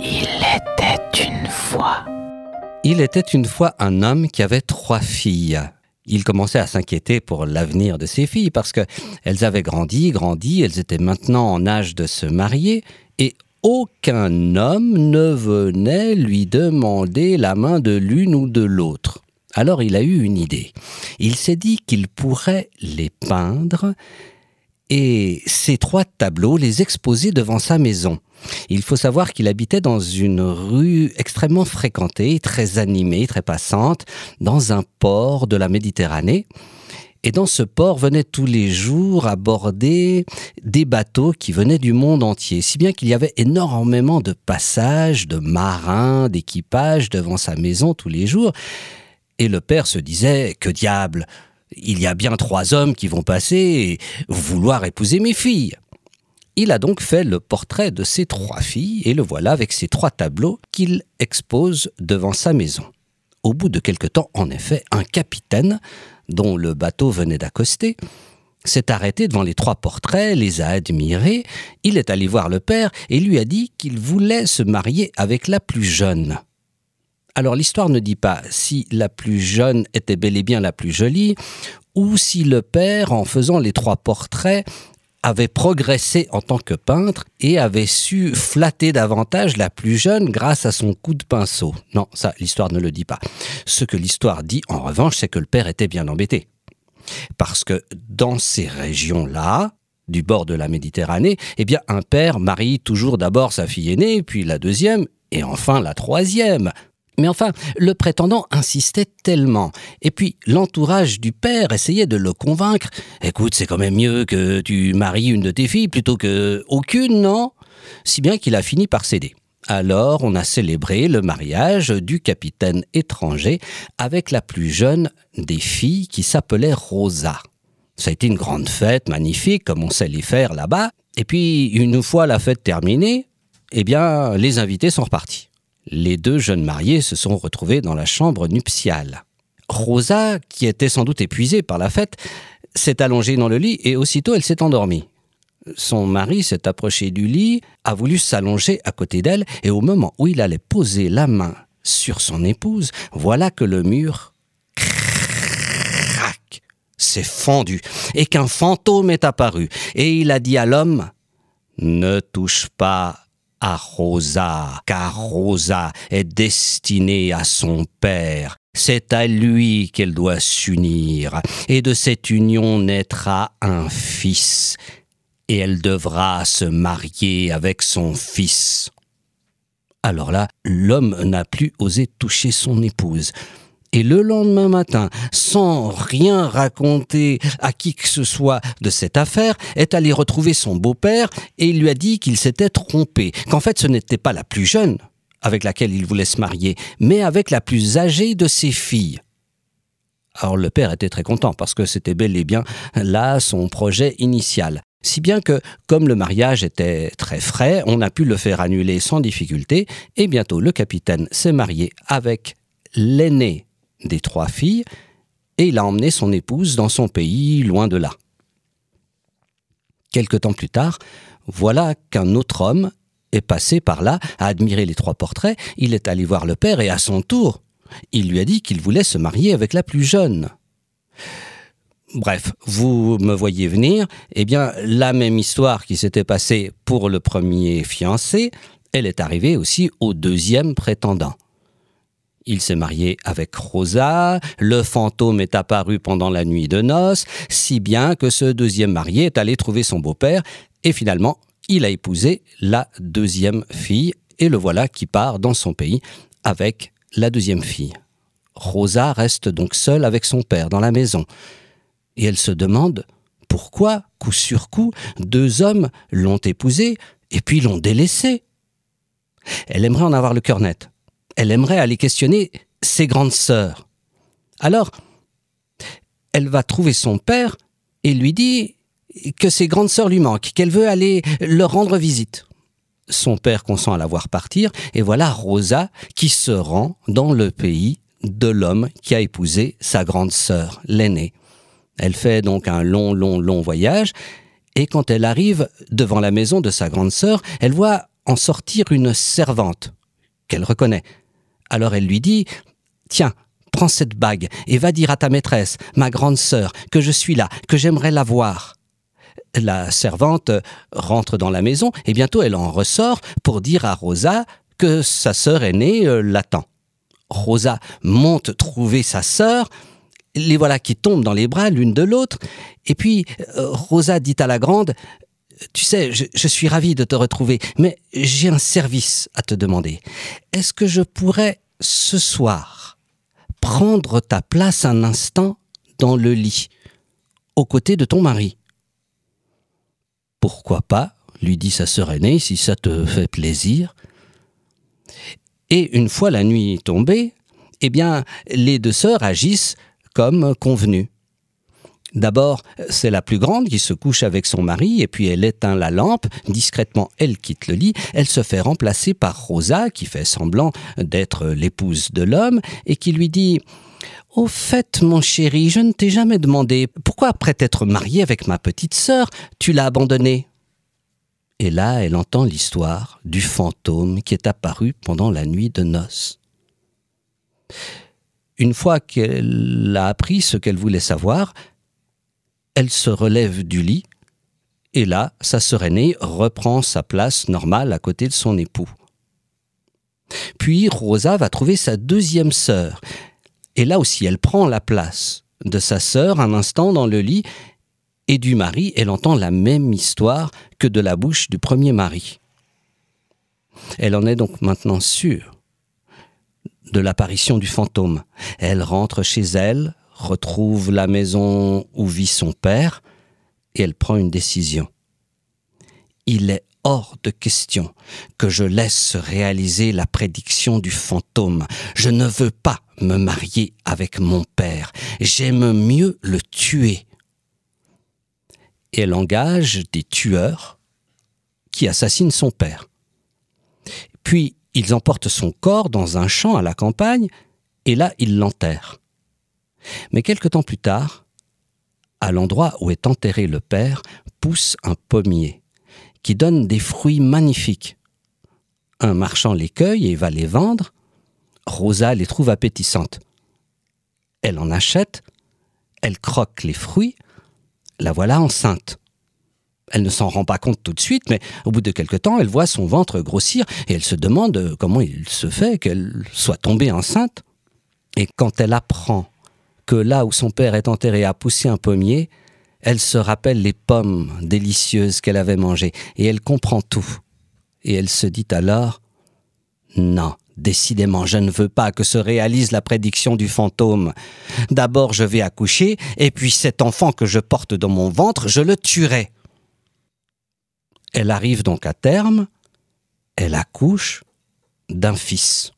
Il était une fois. Il était une fois un homme qui avait trois filles. Il commençait à s'inquiéter pour l'avenir de ses filles parce que elles avaient grandi, grandi, elles étaient maintenant en âge de se marier et aucun homme ne venait lui demander la main de l'une ou de l'autre. Alors il a eu une idée. Il s'est dit qu'il pourrait les peindre et ces trois tableaux les exposer devant sa maison. Il faut savoir qu'il habitait dans une rue extrêmement fréquentée, très animée, très passante, dans un port de la Méditerranée. Et dans ce port venaient tous les jours aborder des bateaux qui venaient du monde entier, si bien qu'il y avait énormément de passages, de marins, d'équipages devant sa maison tous les jours. Et le père se disait, que diable, il y a bien trois hommes qui vont passer et vouloir épouser mes filles. Il a donc fait le portrait de ses trois filles et le voilà avec ses trois tableaux qu'il expose devant sa maison. Au bout de quelque temps, en effet, un capitaine, dont le bateau venait d'accoster, s'est arrêté devant les trois portraits, les a admirés, il est allé voir le père et lui a dit qu'il voulait se marier avec la plus jeune. Alors l'histoire ne dit pas si la plus jeune était bel et bien la plus jolie, ou si le père, en faisant les trois portraits, avait progressé en tant que peintre et avait su flatter davantage la plus jeune grâce à son coup de pinceau. Non, ça, l'histoire ne le dit pas. Ce que l'histoire dit, en revanche, c'est que le père était bien embêté. Parce que dans ces régions-là, du bord de la Méditerranée, eh bien, un père marie toujours d'abord sa fille aînée, puis la deuxième, et enfin la troisième. Mais enfin, le prétendant insistait tellement. Et puis, l'entourage du père essayait de le convaincre. Écoute, c'est quand même mieux que tu maries une de tes filles plutôt que aucune, non? Si bien qu'il a fini par céder. Alors, on a célébré le mariage du capitaine étranger avec la plus jeune des filles qui s'appelait Rosa. Ça a été une grande fête, magnifique, comme on sait les faire là-bas. Et puis, une fois la fête terminée, eh bien, les invités sont repartis les deux jeunes mariés se sont retrouvés dans la chambre nuptiale. Rosa, qui était sans doute épuisée par la fête, s'est allongée dans le lit et aussitôt elle s'est endormie. Son mari s'est approché du lit, a voulu s'allonger à côté d'elle, et au moment où il allait poser la main sur son épouse, voilà que le mur s'est fendu, et qu'un fantôme est apparu, et il a dit à l'homme Ne touche pas Rosa, car Rosa est destinée à son père. C'est à lui qu'elle doit s'unir, et de cette union naîtra un fils, et elle devra se marier avec son fils. Alors là, l'homme n'a plus osé toucher son épouse. Et le lendemain matin, sans rien raconter à qui que ce soit de cette affaire, est allé retrouver son beau-père et lui a dit qu'il s'était trompé, qu'en fait ce n'était pas la plus jeune avec laquelle il voulait se marier, mais avec la plus âgée de ses filles. Alors le père était très content parce que c'était bel et bien là son projet initial. Si bien que, comme le mariage était très frais, on a pu le faire annuler sans difficulté, et bientôt le capitaine s'est marié avec l'aîné des trois filles, et il a emmené son épouse dans son pays, loin de là. Quelque temps plus tard, voilà qu'un autre homme est passé par là, a admiré les trois portraits, il est allé voir le père et à son tour, il lui a dit qu'il voulait se marier avec la plus jeune. Bref, vous me voyez venir, eh bien, la même histoire qui s'était passée pour le premier fiancé, elle est arrivée aussi au deuxième prétendant. Il s'est marié avec Rosa, le fantôme est apparu pendant la nuit de noces, si bien que ce deuxième marié est allé trouver son beau-père, et finalement, il a épousé la deuxième fille, et le voilà qui part dans son pays avec la deuxième fille. Rosa reste donc seule avec son père dans la maison, et elle se demande pourquoi, coup sur coup, deux hommes l'ont épousée et puis l'ont délaissée. Elle aimerait en avoir le cœur net elle aimerait aller questionner ses grandes sœurs. Alors, elle va trouver son père et lui dit que ses grandes sœurs lui manquent, qu'elle veut aller leur rendre visite. Son père consent à la voir partir, et voilà Rosa qui se rend dans le pays de l'homme qui a épousé sa grande sœur, l'aînée. Elle fait donc un long, long, long voyage, et quand elle arrive devant la maison de sa grande sœur, elle voit en sortir une servante qu'elle reconnaît. Alors elle lui dit Tiens, prends cette bague et va dire à ta maîtresse, ma grande sœur, que je suis là, que j'aimerais la voir. La servante rentre dans la maison et bientôt elle en ressort pour dire à Rosa que sa sœur aînée euh, l'attend. Rosa monte trouver sa sœur, les voilà qui tombent dans les bras l'une de l'autre, et puis euh, Rosa dit à la grande tu sais, je, suis ravie de te retrouver, mais j'ai un service à te demander. Est-ce que je pourrais, ce soir, prendre ta place un instant dans le lit, aux côtés de ton mari? Pourquoi pas lui dit sa sœur aînée, si ça te fait plaisir. Et une fois la nuit tombée, eh bien, les deux sœurs agissent comme convenu. D'abord, c'est la plus grande qui se couche avec son mari et puis elle éteint la lampe. Discrètement, elle quitte le lit. Elle se fait remplacer par Rosa qui fait semblant d'être l'épouse de l'homme et qui lui dit au fait, mon chéri, je ne t'ai jamais demandé pourquoi, après t'être marié avec ma petite sœur, tu l'as abandonnée? Et là, elle entend l'histoire du fantôme qui est apparu pendant la nuit de noces. Une fois qu'elle a appris ce qu'elle voulait savoir, elle se relève du lit, et là, sa sœur aînée reprend sa place normale à côté de son époux. Puis Rosa va trouver sa deuxième sœur, et là aussi elle prend la place de sa sœur un instant dans le lit, et du mari, elle entend la même histoire que de la bouche du premier mari. Elle en est donc maintenant sûre de l'apparition du fantôme. Elle rentre chez elle, retrouve la maison où vit son père et elle prend une décision. Il est hors de question que je laisse réaliser la prédiction du fantôme. Je ne veux pas me marier avec mon père. J'aime mieux le tuer. Et elle engage des tueurs qui assassinent son père. Puis ils emportent son corps dans un champ à la campagne et là ils l'enterrent. Mais quelque temps plus tard, à l'endroit où est enterré le père, pousse un pommier qui donne des fruits magnifiques. Un marchand les cueille et va les vendre. Rosa les trouve appétissantes. Elle en achète, elle croque les fruits, la voilà enceinte. Elle ne s'en rend pas compte tout de suite, mais au bout de quelque temps, elle voit son ventre grossir et elle se demande comment il se fait qu'elle soit tombée enceinte. Et quand elle apprend que là où son père est enterré a poussé un pommier, elle se rappelle les pommes délicieuses qu'elle avait mangées, et elle comprend tout. Et elle se dit alors Non, décidément, je ne veux pas que se réalise la prédiction du fantôme. D'abord je vais accoucher, et puis cet enfant que je porte dans mon ventre, je le tuerai. Elle arrive donc à terme, elle accouche d'un fils.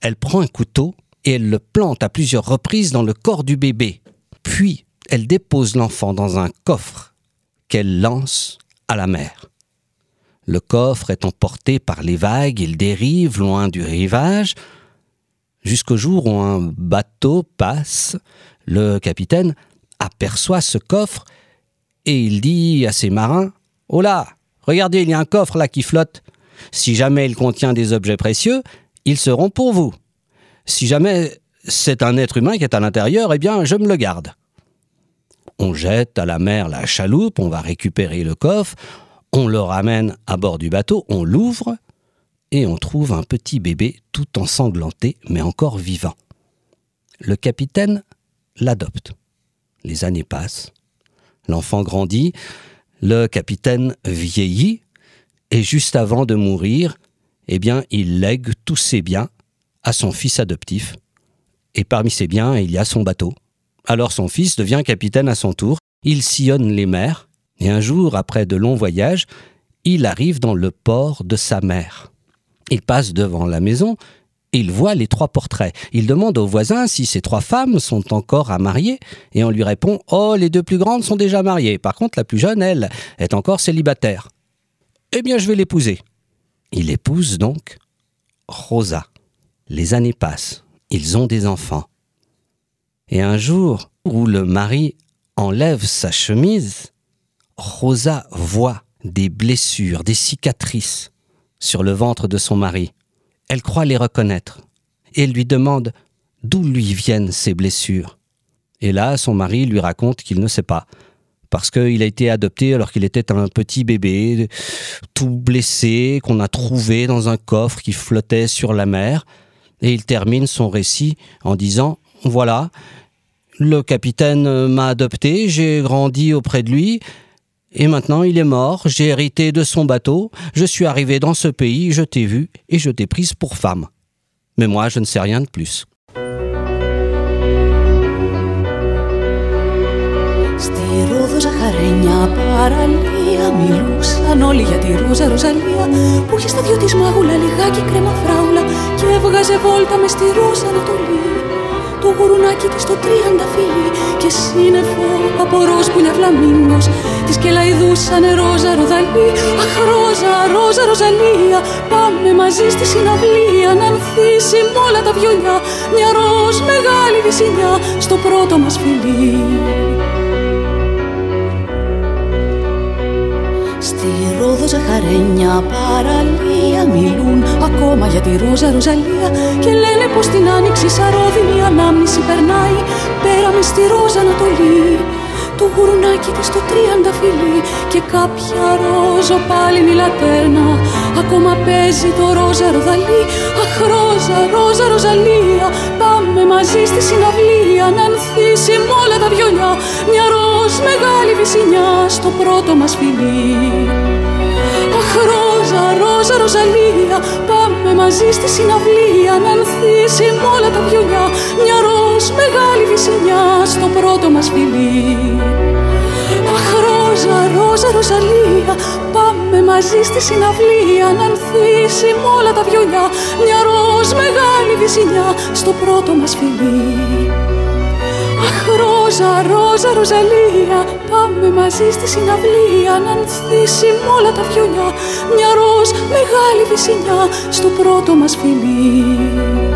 Elle prend un couteau et elle le plante à plusieurs reprises dans le corps du bébé. Puis, elle dépose l'enfant dans un coffre qu'elle lance à la mer. Le coffre est emporté par les vagues, il dérive loin du rivage, jusqu'au jour où un bateau passe. Le capitaine aperçoit ce coffre et il dit à ses marins Oh là, regardez, il y a un coffre là qui flotte. Si jamais il contient des objets précieux, ils seront pour vous. Si jamais c'est un être humain qui est à l'intérieur, eh bien, je me le garde. On jette à la mer la chaloupe, on va récupérer le coffre, on le ramène à bord du bateau, on l'ouvre, et on trouve un petit bébé tout ensanglanté, mais encore vivant. Le capitaine l'adopte. Les années passent, l'enfant grandit, le capitaine vieillit, et juste avant de mourir, eh bien, il lègue tous ses biens à son fils adoptif. Et parmi ses biens, il y a son bateau. Alors son fils devient capitaine à son tour, il sillonne les mers, et un jour, après de longs voyages, il arrive dans le port de sa mère. Il passe devant la maison, il voit les trois portraits. Il demande aux voisins si ces trois femmes sont encore à marier, et on lui répond Oh, les deux plus grandes sont déjà mariées. Par contre, la plus jeune, elle, est encore célibataire. Eh bien, je vais l'épouser. Il épouse donc Rosa. Les années passent, ils ont des enfants. Et un jour où le mari enlève sa chemise, Rosa voit des blessures, des cicatrices sur le ventre de son mari. Elle croit les reconnaître et lui demande d'où lui viennent ces blessures. Et là, son mari lui raconte qu'il ne sait pas, parce qu'il a été adopté alors qu'il était un petit bébé, tout blessé, qu'on a trouvé dans un coffre qui flottait sur la mer. Et il termine son récit en disant, voilà, le capitaine m'a adopté, j'ai grandi auprès de lui, et maintenant il est mort, j'ai hérité de son bateau, je suis arrivé dans ce pays, je t'ai vu et je t'ai prise pour femme. Mais moi, je ne sais rien de plus. Στη Ρόδο ζαχαρένια παραλία Μιλούσαν όλοι για τη Ρούζα Ροζαλία Που είχε στα δυο της μάγουλα λιγάκι κρέμα φράουλα Και έβγαζε βόλτα μες στη Ρούζα Ανατολή. Το γουρουνάκι της στο τριανταφύλι Και σύννεφο από ροζ που είναι φλαμίγκος Της κελαϊδούσανε Ρόζα Ροδαλή Αχ Ρόζα, Ρόζα Ροζαλία Πάμε μαζί στη συναυλία Να ανθίσει με όλα τα βιολιά Μια ροζ μεγάλη βυσινιά Στο πρώτο μας φιλί Ρόδο ζαχαρένια παραλία Μιλούν ακόμα για τη Ρόζα Ροζαλία Και λένε πως την άνοιξη σαρόδινη ανάμνηση περνάει Πέρα μες στη Ρόζα Ανατολή. Το γουρουνάκι της το τριανταφυλλί Και κάποια ρόζο πάλινη λατέρνα. Ακόμα παίζει το Ρόζα Ροδαλή Αχ Ρόζα, Ρόζα Ροζαλία. Πάμε μαζί στη συναυλία Να ανθίσει με όλα τα βιολιά Μια ροζ μεγάλη βυσινιά Στο πρώτο μας φιλί. Αχ Ρόζα, Ρόζα Ροζαλία Πάμε μαζί στη συναυλία Να ανθίσει με όλα τα βιολιά Μια ροζ μεγάλη βυσινιά Στο πρώτο μας φιλί. Αχ Ρόζα, Ρόζα Ροζαλία Πάμε μαζί στη συναυλία Να ανθίσει με όλα τα βιολιά Μια ροζ μεγάλη βυσινιά Στο πρώτο μας φιλί. Αχ, Ρόζα, Ρόζα, Ροζαλία Πάμε μαζί στη συναυλία Να ανθίσει με όλα τα βιολιά Μια ροζ μεγάλη βυσινιά Στο πρώτο μας φιλί